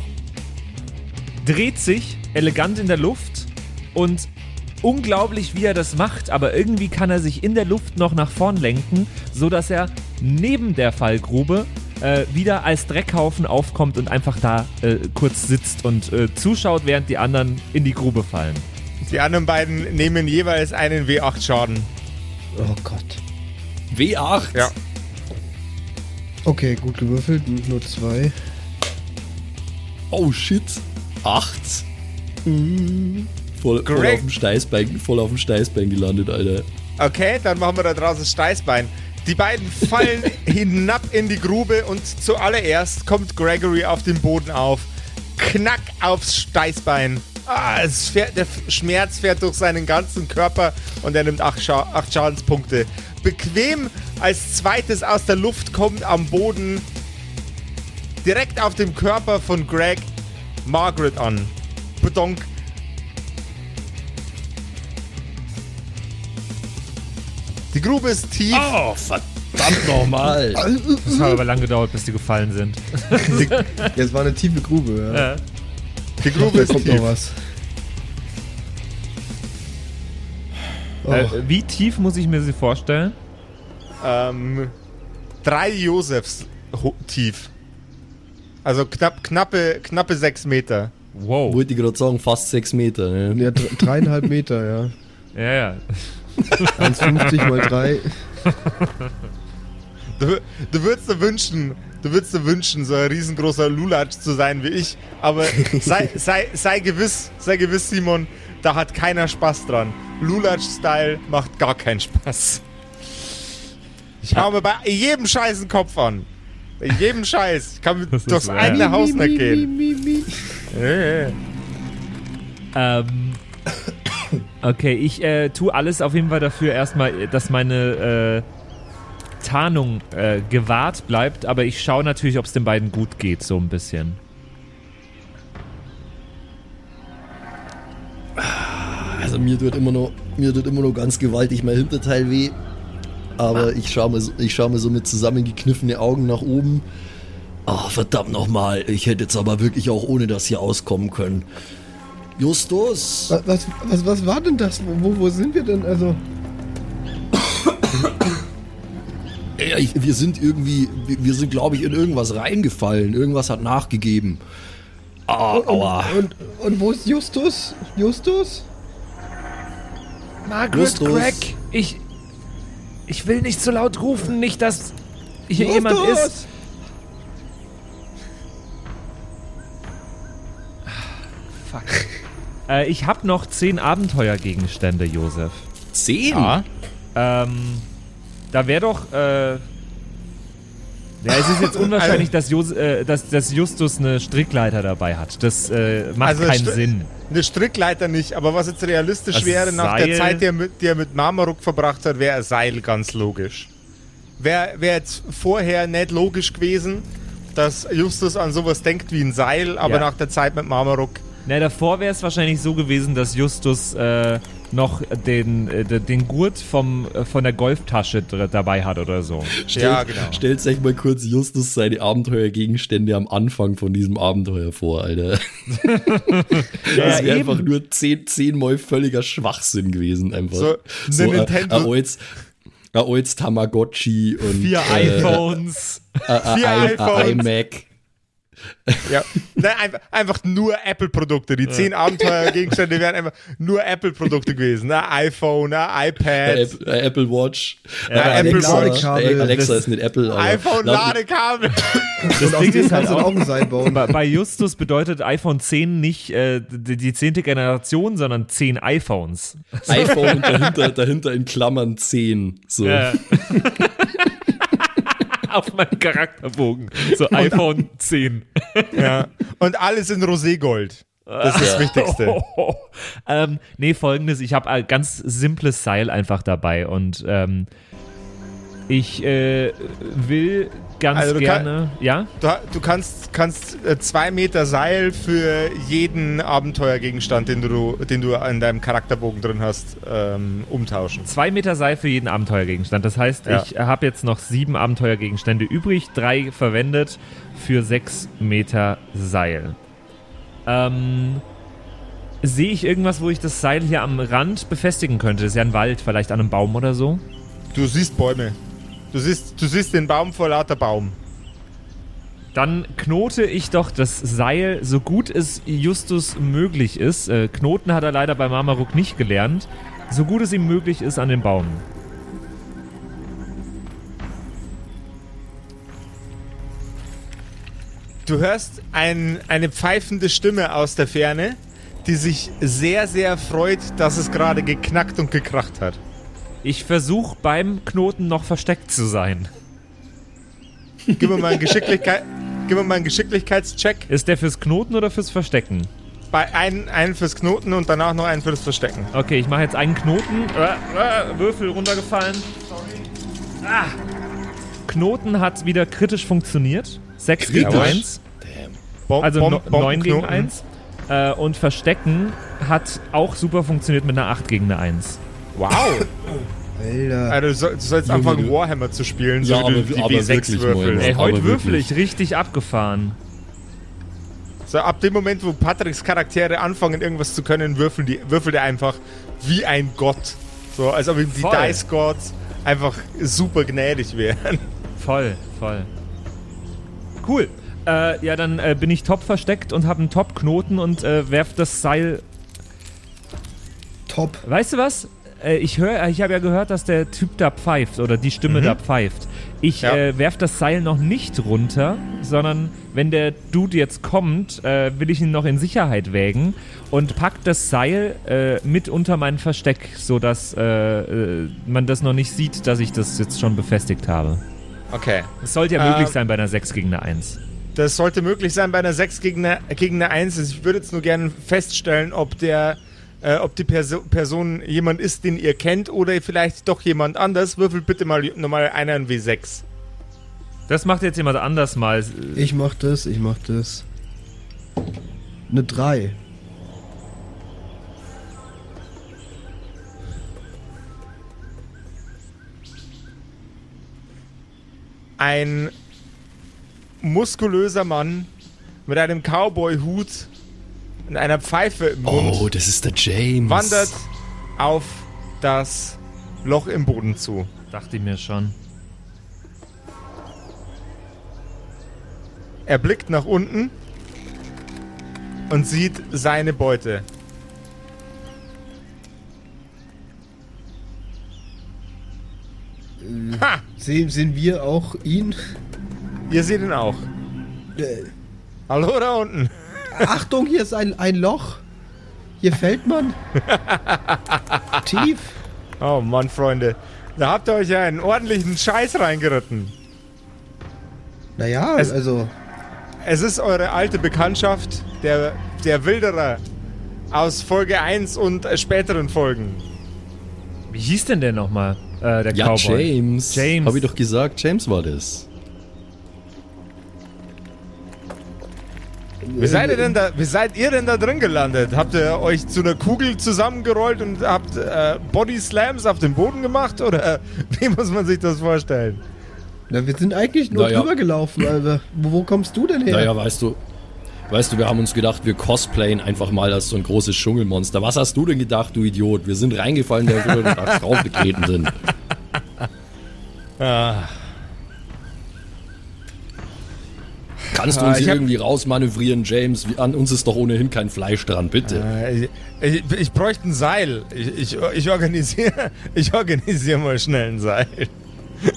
dreht sich elegant in der Luft und unglaublich, wie er das macht, aber irgendwie kann er sich in der Luft noch nach vorn lenken, sodass er neben der Fallgrube äh, wieder als Dreckhaufen aufkommt und einfach da äh, kurz sitzt und äh, zuschaut, während die anderen in die Grube fallen. Die anderen beiden nehmen jeweils einen W8 Schaden. Oh Gott. W8? Ja. Okay, gut gewürfelt, nur zwei. Oh shit. Acht. Voll, voll, auf dem Steißbein, voll auf dem Steißbein gelandet, Alter. Okay, dann machen wir da draußen Steißbein. Die beiden fallen hinab in die Grube und zuallererst kommt Gregory auf den Boden auf. Knack aufs Steißbein. Ah, fährt, der Schmerz fährt durch seinen ganzen Körper und er nimmt acht, Scha acht Schadenspunkte. Bequem als zweites aus der Luft kommt am Boden direkt auf dem Körper von Greg Margaret an. Bedonk. Die Grube ist tief. Oh, verdammt nochmal. Das hat aber lang gedauert, bis die gefallen sind. Jetzt war eine tiefe Grube, ja. ja. Die Grube ist kommt tief. noch was. Oh. Äh, wie tief muss ich mir sie vorstellen? Ähm, drei Josefs tief. Also knapp, knappe, knappe sechs Meter. Wow. Wollte ich gerade sagen, fast sechs Meter. Ne? Ja, dreieinhalb Meter, ja. Ja, ja. 1,50 mal drei. Du, du würdest dir wünschen, du würdest dir wünschen, so ein riesengroßer Lulatsch zu sein wie ich, aber sei, sei, sei gewiss, sei gewiss, Simon, da hat keiner Spaß dran. Lulatsch-Style macht gar keinen Spaß. Ich hau mir bei jedem Scheiß den Kopf an. Bei jedem Scheiß. Ich kann das durchs eigene Haus nicht gehen. Ähm, okay, ich äh, tue alles auf jeden Fall dafür erstmal, dass meine äh, Tarnung äh, gewahrt bleibt, aber ich schaue natürlich, ob es den beiden gut geht, so ein bisschen. Also mir tut immer noch, mir tut immer noch ganz gewaltig mein Hinterteil weh. Aber ah. ich schaue mir, ich schau mir so mit zusammengekniffene Augen nach oben. Ach, verdammt nochmal. Ich hätte jetzt aber wirklich auch ohne das hier auskommen können. Justus! Was, was, was, was war denn das? Wo, wo sind wir denn? Also. Ja, ich, wir sind irgendwie, wir sind, glaube ich, in irgendwas reingefallen. Irgendwas hat nachgegeben. Ah, und, aua. Und, und, und, wo ist Justus? Justus? Margaret Justus. Craig, ich, ich will nicht zu laut rufen, nicht, dass hier Justus. jemand ist. Äh, ich habe noch zehn Abenteuergegenstände, Josef. Zehn? Ja. Ähm, da wäre doch, äh, ja, es ist jetzt unwahrscheinlich, dass, Just, äh, dass, dass, Justus eine Strickleiter dabei hat. Das äh, macht also keinen Str Sinn. Eine Strickleiter nicht, aber was jetzt realistisch das wäre, nach Seil. der Zeit, die er mit, die er mit Marmaruk verbracht hat, wäre ein Seil ganz logisch. Wäre wär jetzt vorher nicht logisch gewesen, dass Justus an sowas denkt wie ein Seil, aber ja. nach der Zeit mit Marmaruk. Na, davor wäre es wahrscheinlich so gewesen, dass Justus äh, noch den, äh, den Gurt vom, äh, von der Golftasche dabei hat oder so. Stellt, ja, genau. Stellt euch mal kurz Justus seine Abenteuergegenstände am Anfang von diesem Abenteuer vor, Alter. das wäre einfach nur zehn, zehnmal völliger Schwachsinn gewesen, einfach. So, so äh, Nintendo. Ein altes Tamagotchi und vier äh, iPhones. Ein iMac. Ja, Nein, einfach, einfach nur Apple-Produkte. Die zehn Abenteuergegenstände wären einfach nur Apple-Produkte gewesen. Ne? iPhone, ne? iPad. Apple, äh, Apple Watch. Ja, Apple Watch. Alexa ist nicht Apple. iPhone-Ladekabel. Das Ding ist halt auch, auch bei, bei Justus bedeutet iPhone 10 nicht äh, die, die zehnte Generation, sondern zehn iPhones. iPhone und dahinter, dahinter in Klammern 10. So. Ja. Auf meinem Charakterbogen. So iPhone 10. Ja. Und alles in Roségold. Das ist das Wichtigste. ähm, nee, folgendes, ich habe ein ganz simples Seil einfach dabei und ähm, ich äh, will ganz Also gerne, ja? Du, du kannst, kannst äh, zwei Meter Seil für jeden Abenteuergegenstand, den du, den du in deinem Charakterbogen drin hast, ähm, umtauschen. Zwei Meter Seil für jeden Abenteuergegenstand. Das heißt, Ja. ich habe jetzt noch sieben Abenteuergegenstände übrig, drei verwendet für sechs Meter Seil. Ähm, sehe ich irgendwas, wo ich das Seil hier am Rand befestigen könnte? Das ist ja ein Wald, vielleicht an einem Baum oder so. Du siehst Bäume. Du siehst, du siehst den Baum vor lauter Baum. Dann knote ich doch das Seil, so gut es Justus möglich ist. Äh, Knoten hat er leider bei Marmaruk nicht gelernt. So gut es ihm möglich ist an den Baum. Du hörst ein, eine pfeifende Stimme aus der Ferne, die sich sehr, sehr freut, dass es gerade geknackt und gekracht hat. Ich versuche beim Knoten noch versteckt zu sein. Gib mir mal einen, Geschicklichkeit, gib mir mal einen Geschicklichkeitscheck. Ist der fürs Knoten oder fürs Verstecken? Bei einen, einen fürs Knoten und danach noch einen fürs Verstecken. Okay, ich mache jetzt einen Knoten. Äh, äh, Würfel runtergefallen. Ah. Knoten hat wieder kritisch funktioniert. 6 gegen Kritisch? 1. Damn. Bom Also Bom no, 9 gegen Bombenknoten. 1. Äh, und Verstecken hat auch super funktioniert mit einer 8 gegen eine 1. Wow. Alter. Also, du soll- du sollst Junge, anfangen, du- Warhammer zu spielen, Ja, so wie aber- du die aber W6 wirklich, würfelst. Ey, heute würfel ich richtig abgefahren. So, ab dem Moment, wo Patricks Charaktere anfangen, irgendwas zu können, würfeln die, würfelt er einfach wie ein Gott. So, als ob ihm die. Dice Gods einfach super gnädig wären. Voll, voll. Cool. Äh, ja, dann äh, bin ich top versteckt und habe einen Top-Knoten und äh, werf das Seil. Top. Weißt du was? Äh, ich höre, ich habe ja gehört, dass der Typ da pfeift oder die Stimme da pfeift. Ich Ja. äh, werf das Seil noch nicht runter, sondern wenn der Dude jetzt kommt, äh, will ich ihn noch in Sicherheit wägen und pack das Seil äh, mit unter mein Versteck, sodass äh, äh, man das noch nicht sieht, dass ich das jetzt schon befestigt habe. Okay. Es sollte ja Ähm, möglich sein bei einer 6 gegen eine 1. Das sollte möglich sein bei einer 6 gegen eine, gegen eine 1. Ich würde jetzt nur gerne feststellen, ob der äh, ob die Perso Person jemand ist, den ihr kennt oder vielleicht doch jemand anders. Würfelt bitte mal nochmal einer ein W6. Das macht jetzt jemand anders mal. Ich mach das, ich mach das. Eine 3. Ein muskulöser Mann mit einem Cowboy-Hut und einer Pfeife im Mund Oh, das ist der James. wandert auf das Loch im Boden zu. Dachte ich mir schon. Er blickt nach unten und sieht seine Beute. Ha! Sehen, sehen wir auch ihn? Ihr seht ihn auch. Äh, Hallo da unten. Achtung, hier ist ein, ein Loch. Hier fällt man. Tief. Oh Mann, Freunde. Da habt ihr euch ja einen ordentlichen Scheiß reingeritten. Naja, Es- also. Es ist eure alte Bekanntschaft, der, der Wilderer aus Folge 1 und späteren Folgen. Wie hieß denn der nochmal? Äh, der Ja, Cowboy. James. James. Hab ich doch gesagt, James war das. Wie seid ihr denn da, wie seid ihr denn da drin gelandet? Habt ihr euch zu einer Kugel zusammengerollt und habt äh, Body Slams auf dem Boden gemacht? Oder äh, wie muss man sich das vorstellen? Na, wir sind eigentlich nur Naja. drüber gelaufen, Alter. Wo, wo kommst du denn her? Naja, weißt du, weißt du, wir haben uns gedacht, wir cosplayen einfach mal als so ein großes Dschungelmonster. Was hast du denn gedacht, du Idiot? Wir sind reingefallen, der wir da draufgetreten sind. Kannst du uns hier irgendwie rausmanövrieren, James? An uns ist doch ohnehin kein Fleisch dran, bitte. Äh, ich, ich, ich, bräuchte ein Seil. Ich, ich, ich organisiere ich organisier mal schnell ein Seil.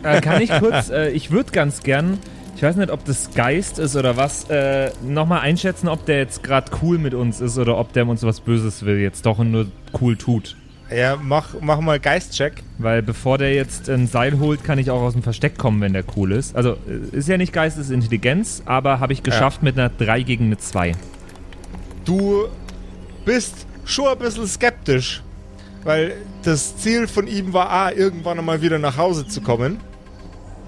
Äh, kann ich kurz, äh, ich würde ganz gern, ich weiß nicht, ob das Geist ist oder was, äh, nochmal einschätzen, ob der jetzt gerade cool mit uns ist oder ob der uns was Böses will, jetzt doch und nur cool tut. Ja, mach, mach mal Geistcheck. Weil bevor der jetzt ein Seil holt, kann ich auch aus dem Versteck kommen, wenn der cool ist. Also äh, ist ja nicht Geist, ist Intelligenz, aber habe ich geschafft ja. mit einer 3 gegen eine 2. Du bist schon ein bisschen skeptisch, weil das Ziel von ihm war, A, irgendwann einmal wieder nach Hause zu kommen.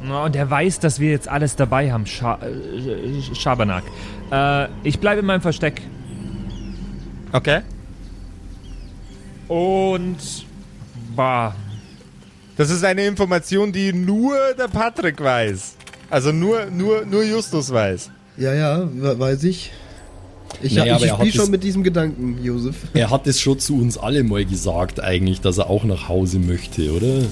und er weiß, dass wir jetzt alles dabei haben, Scha äh, Schabernack. Äh, ich bleibe in meinem Versteck. Okay. Und. Bah. Das ist eine Information, die nur der Patrick weiß. Also nur, nur, nur Justus weiß. Ja, ja, weiß ich. Ich, naja, ich spiele schon mit diesem Gedanken, Josef. Er hat es schon zu uns alle mal gesagt, eigentlich, dass er auch nach Hause möchte, oder?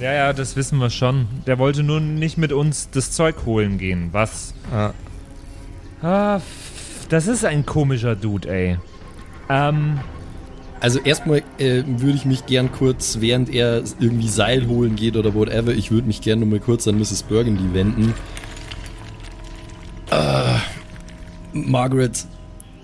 Ja, ja, das wissen wir schon. Der wollte nur nicht mit uns das Zeug holen gehen. Was? Ah. ah das ist ein komischer Dude, ey. Ähm, also erstmal äh, würde ich mich gern kurz, während er irgendwie Seil holen geht oder whatever, ich würde mich gern nochmal kurz an Mrs. Burgundy wenden. Uh, Margaret,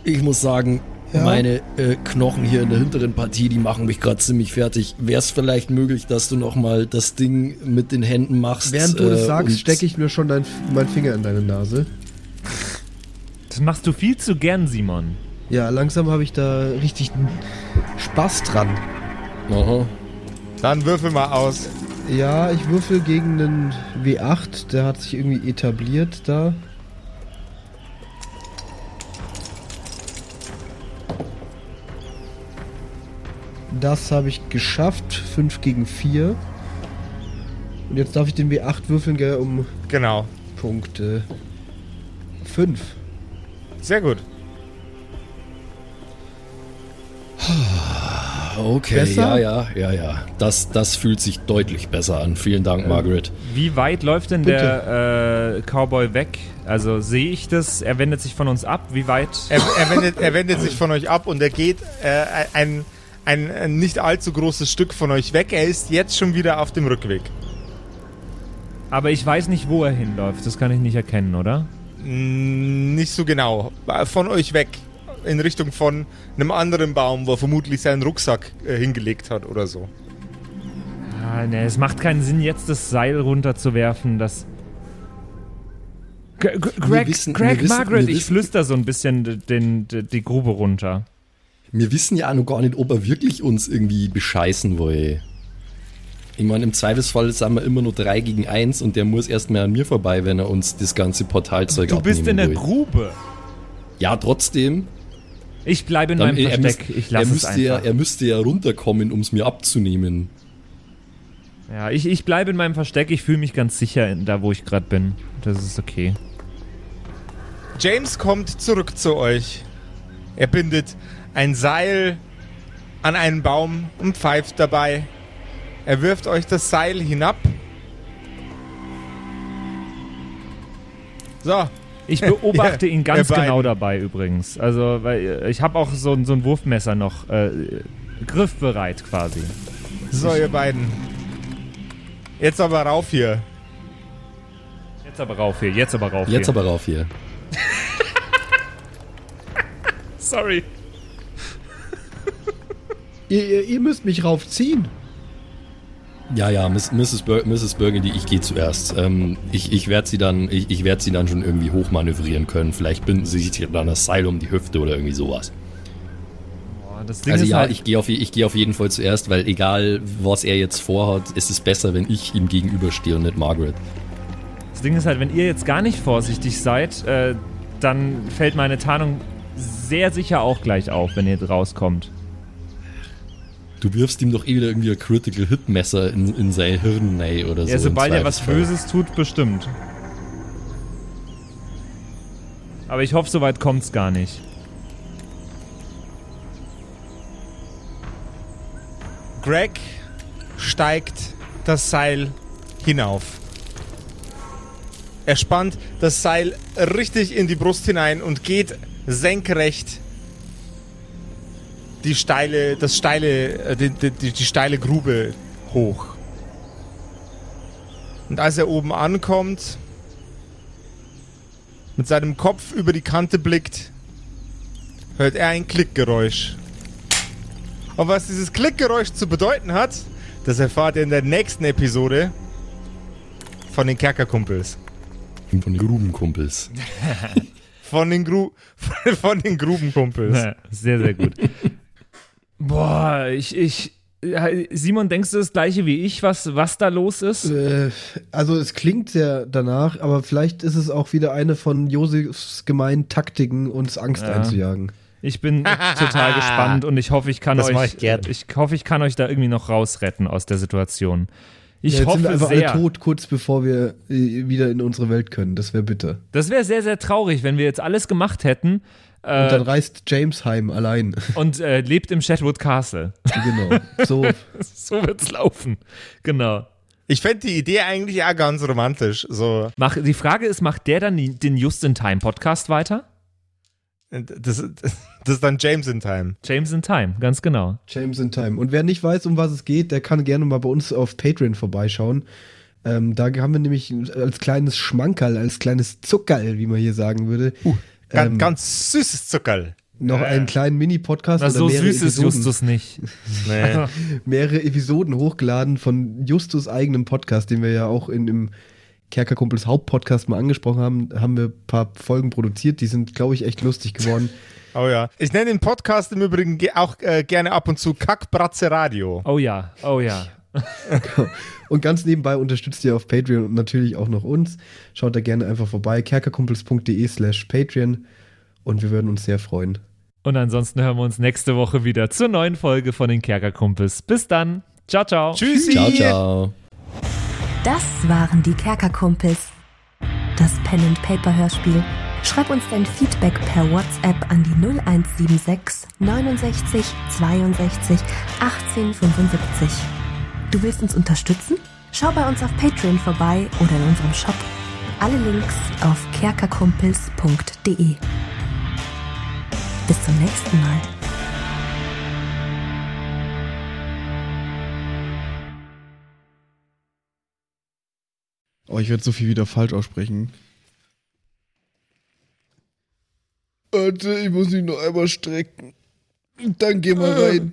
ich muss sagen, ja? meine äh, Knochen hier in der hinteren Partie, die machen mich gerade ziemlich fertig. Wäre es vielleicht möglich, dass du nochmal das Ding mit den Händen machst? Während du das äh, sagst, stecke ich mir schon dein, meinen Finger in deine Nase. Das machst du viel zu gern, Simon. Ja, langsam habe ich da richtig Spaß dran. Aha. Dann würfel mal aus. Ja, ich würfel gegen einen W8, der hat sich irgendwie etabliert da. Das habe ich geschafft, 5 gegen 4. Und jetzt darf ich den W8 würfeln, gell, um genau. Punkte. 5. Sehr gut. Okay, besser? ja, ja, ja, ja. Das, das fühlt sich deutlich besser an. Vielen Dank, Margaret. Wie weit läuft denn Bitte. der äh, Cowboy weg? Also sehe ich das? Er wendet sich von uns ab. Wie weit? Er, er, wendet, er wendet sich von euch ab und er geht äh, ein, ein, ein nicht allzu großes Stück von euch weg. Er ist jetzt schon wieder auf dem Rückweg. Aber ich weiß nicht, wo er hinläuft. Das kann ich nicht erkennen, oder? Nicht so genau. Von euch weg in Richtung von einem anderen Baum, wo er vermutlich seinen Rucksack äh, hingelegt hat oder so. Ah, ne, es macht keinen Sinn, jetzt das Seil runterzuwerfen. Das. G Greg, wissen, Greg, wissen, Margaret, ich flüster so ein bisschen den, den, die Grube runter. Wir wissen ja auch noch gar nicht, ob er wirklich uns irgendwie bescheißen will. Ich meine, im Zweifelsfall sind wir immer nur 3 gegen 1 und der muss erstmal an mir vorbei, wenn er uns das ganze Portalzeug abnimmt. Du bist in der will. Grube. Ja, trotzdem. Ich bleibe in Dann, meinem Versteck. Müsst, ich lasse es einfach. Ja, er müsste ja runterkommen, um es mir abzunehmen. Ja, ich, ich bleibe in meinem Versteck. Ich fühle mich ganz sicher in, da, wo ich gerade bin. Das ist okay. James kommt zurück zu euch. Er bindet ein Seil an einen Baum und pfeift dabei. Er wirft euch das Seil hinab. So, ich beobachte ihn ganz genau dabei übrigens. Also, weil ich habe auch so, so ein Wurfmesser noch äh, griffbereit quasi. So, ihr beiden. Jetzt aber rauf hier. Jetzt aber rauf hier, jetzt aber rauf hier. Jetzt aber rauf hier. Sorry. ihr, ihr müsst mich raufziehen. Ja, ja, Mrs. Bur Mrs. Burgundy, ich gehe zuerst. Ähm, ich ich werde sie dann, ich, ich werde sie dann schon irgendwie hochmanövrieren können. Vielleicht binden sie sich dann das Seil um die Hüfte oder irgendwie sowas. Boah, also ja, halt ich gehe auf, geh auf jeden Fall zuerst, weil egal was er jetzt vorhat, ist es besser, wenn ich ihm gegenüberstehe und nicht Margaret. Das Ding ist halt, wenn ihr jetzt gar nicht vorsichtig seid, äh, dann fällt meine Tarnung sehr sicher auch gleich auf, wenn ihr rauskommt. Du wirfst ihm doch eh wieder irgendwie ein Critical Hit Messer in, in sein Hirn nee, oder so. Ja, sobald er was Böses tut, bestimmt. Aber ich hoffe, soweit kommt's gar nicht. Greg steigt das Seil hinauf. Er spannt das Seil richtig in die Brust hinein und geht senkrecht die steile, das steile, äh, die, die, die steile Grube hoch. Und als er oben ankommt, mit seinem Kopf über die Kante blickt, hört er ein Klickgeräusch. Und was dieses Klickgeräusch zu bedeuten hat, das erfahrt ihr in der nächsten Episode von den Kerkerkumpels. Von den Grubenkumpels. von den, Gru von den Grubenkumpels. sehr, sehr gut. Boah, ich, ich, Simon, denkst du das gleiche wie ich, was, was da los ist? Äh, also es klingt sehr danach, aber vielleicht ist es auch wieder eine von Josefs gemeinen Taktiken, uns Angst ja. einzujagen. Ich bin total gespannt und ich hoffe, ich kann das euch, ich, ich, hoffe, ich kann euch da irgendwie noch rausretten aus der Situation. Ich ja, jetzt hoffe sind wir einfach sehr. alle tot, kurz bevor wir äh, wieder in unsere Welt können. Das wäre bitter. Das wäre sehr, sehr traurig, wenn wir jetzt alles gemacht hätten. Äh, und dann reist James heim allein. Und äh, lebt im Shetwood Castle. Genau. So, so wird's laufen. Genau. Ich fände die Idee eigentlich ja ganz romantisch. So. Mach, die Frage ist, macht der dann den Just in Time Podcast weiter? Das, das, ist dann James in Time. James in Time, ganz genau. James in Time. Und wer nicht weiß, um was es geht, der kann gerne mal bei uns auf Patreon vorbeischauen. Ähm, da haben wir nämlich als kleines Schmankerl, als kleines Zuckerl, wie man hier sagen würde. Uh, ganz, ähm, ganz süßes Zuckerl. Noch einen kleinen Mini-Podcast. so süß ist Justus nicht. Nee. mehrere Episoden hochgeladen von Justus eigenem Podcast, den wir ja auch in, im Kerkerkumpels Hauptpodcast mal angesprochen haben, haben wir ein paar Folgen produziert. Die sind, glaube ich, echt lustig geworden. Oh ja. Ich nenne den Podcast im Übrigen auch äh, gerne ab und zu Kackbratze Radio. Oh ja, oh ja. und ganz nebenbei unterstützt ihr auf Patreon und natürlich auch noch uns. Schaut da gerne einfach vorbei. kerkerkumpels.de slash Patreon und wir würden uns sehr freuen. Und ansonsten hören wir uns nächste Woche wieder zur neuen Folge von den Kerkerkumpels. Bis dann. Ciao, ciao. Tschüssi. Ciao, ciao. Das waren die Kerkerkumpels. Das Pen and Paper Hörspiel. Schreib uns dein Feedback per WhatsApp an die 0176 69 62 18 75. Du willst uns unterstützen? Schau bei uns auf Patreon vorbei oder in unserem Shop. Alle Links auf kerkerkumpels.de. Bis zum nächsten Mal. Oh, ich werde so viel wieder falsch aussprechen. Warte, ich muss mich noch einmal strecken. Dann geh mal rein.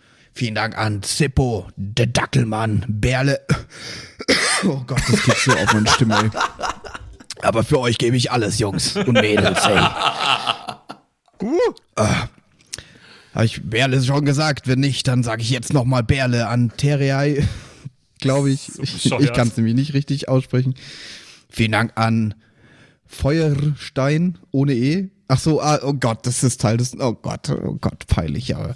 Vielen Dank an Zippo, der Dackelmann, Berle. Oh Gott, das geht so auf meine Stimme. Ey. Aber für euch gebe ich alles, Jungs und Mädels, hey. Uh. Ah. Habe ich Berle schon gesagt? Wenn nicht, dann sage ich jetzt nochmal Berle an Terrei. Glaube ich. So ich, ich kann es nämlich nicht richtig aussprechen. Vielen Dank an Feuerstein ohne E. Ach so, ah, oh Gott, das ist Teil des. Oh Gott, oh Gott, peinlich, aber.